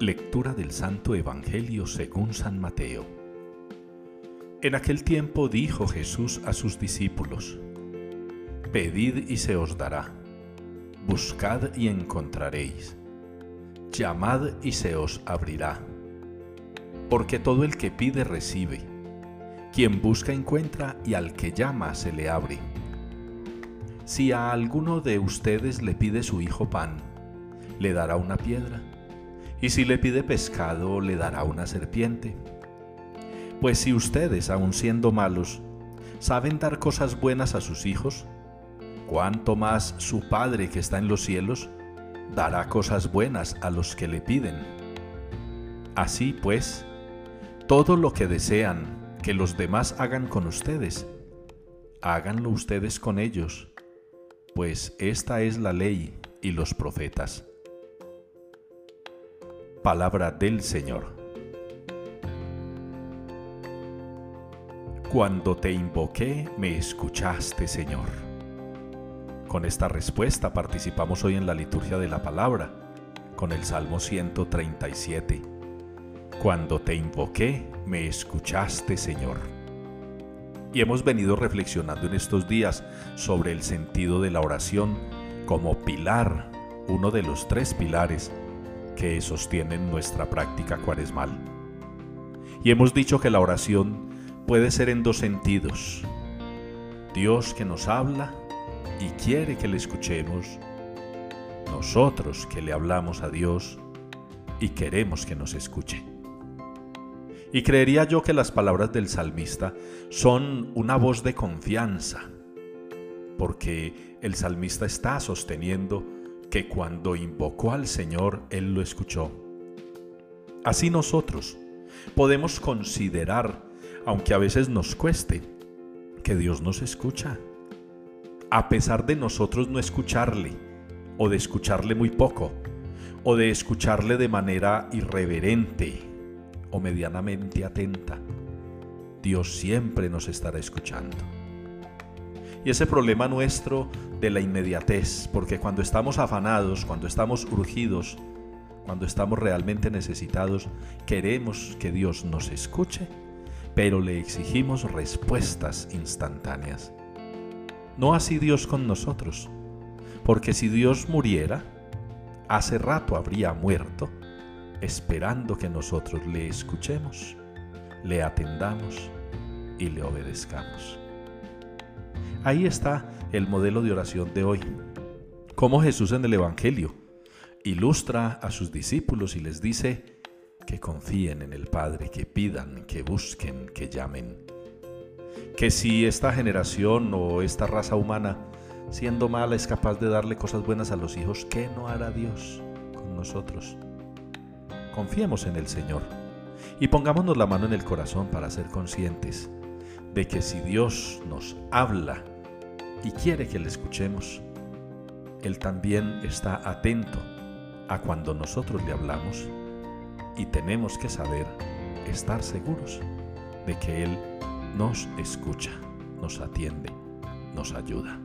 Lectura del Santo Evangelio según San Mateo. En aquel tiempo dijo Jesús a sus discípulos, Pedid y se os dará, buscad y encontraréis, llamad y se os abrirá, porque todo el que pide recibe, quien busca encuentra y al que llama se le abre. Si a alguno de ustedes le pide su hijo pan, ¿le dará una piedra? Y si le pide pescado le dará una serpiente. Pues si ustedes, aun siendo malos, saben dar cosas buenas a sus hijos, cuánto más su Padre que está en los cielos dará cosas buenas a los que le piden. Así pues, todo lo que desean que los demás hagan con ustedes, háganlo ustedes con ellos, pues esta es la ley y los profetas. Palabra del Señor. Cuando te invoqué, me escuchaste, Señor. Con esta respuesta participamos hoy en la liturgia de la palabra, con el Salmo 137. Cuando te invoqué, me escuchaste, Señor. Y hemos venido reflexionando en estos días sobre el sentido de la oración como pilar, uno de los tres pilares que sostienen nuestra práctica cuaresmal. Y hemos dicho que la oración puede ser en dos sentidos. Dios que nos habla y quiere que le escuchemos. Nosotros que le hablamos a Dios y queremos que nos escuche. Y creería yo que las palabras del salmista son una voz de confianza, porque el salmista está sosteniendo que cuando invocó al Señor, Él lo escuchó. Así nosotros podemos considerar, aunque a veces nos cueste, que Dios nos escucha. A pesar de nosotros no escucharle, o de escucharle muy poco, o de escucharle de manera irreverente o medianamente atenta, Dios siempre nos estará escuchando. Y ese problema nuestro de la inmediatez, porque cuando estamos afanados, cuando estamos urgidos, cuando estamos realmente necesitados, queremos que Dios nos escuche, pero le exigimos respuestas instantáneas. No así Dios con nosotros, porque si Dios muriera, hace rato habría muerto, esperando que nosotros le escuchemos, le atendamos y le obedezcamos. Ahí está el modelo de oración de hoy. Como Jesús en el Evangelio ilustra a sus discípulos y les dice que confíen en el Padre, que pidan, que busquen, que llamen. Que si esta generación o esta raza humana, siendo mala, es capaz de darle cosas buenas a los hijos, ¿qué no hará Dios con nosotros? Confiemos en el Señor y pongámonos la mano en el corazón para ser conscientes de que si Dios nos habla, y quiere que le escuchemos, Él también está atento a cuando nosotros le hablamos y tenemos que saber, estar seguros de que Él nos escucha, nos atiende, nos ayuda.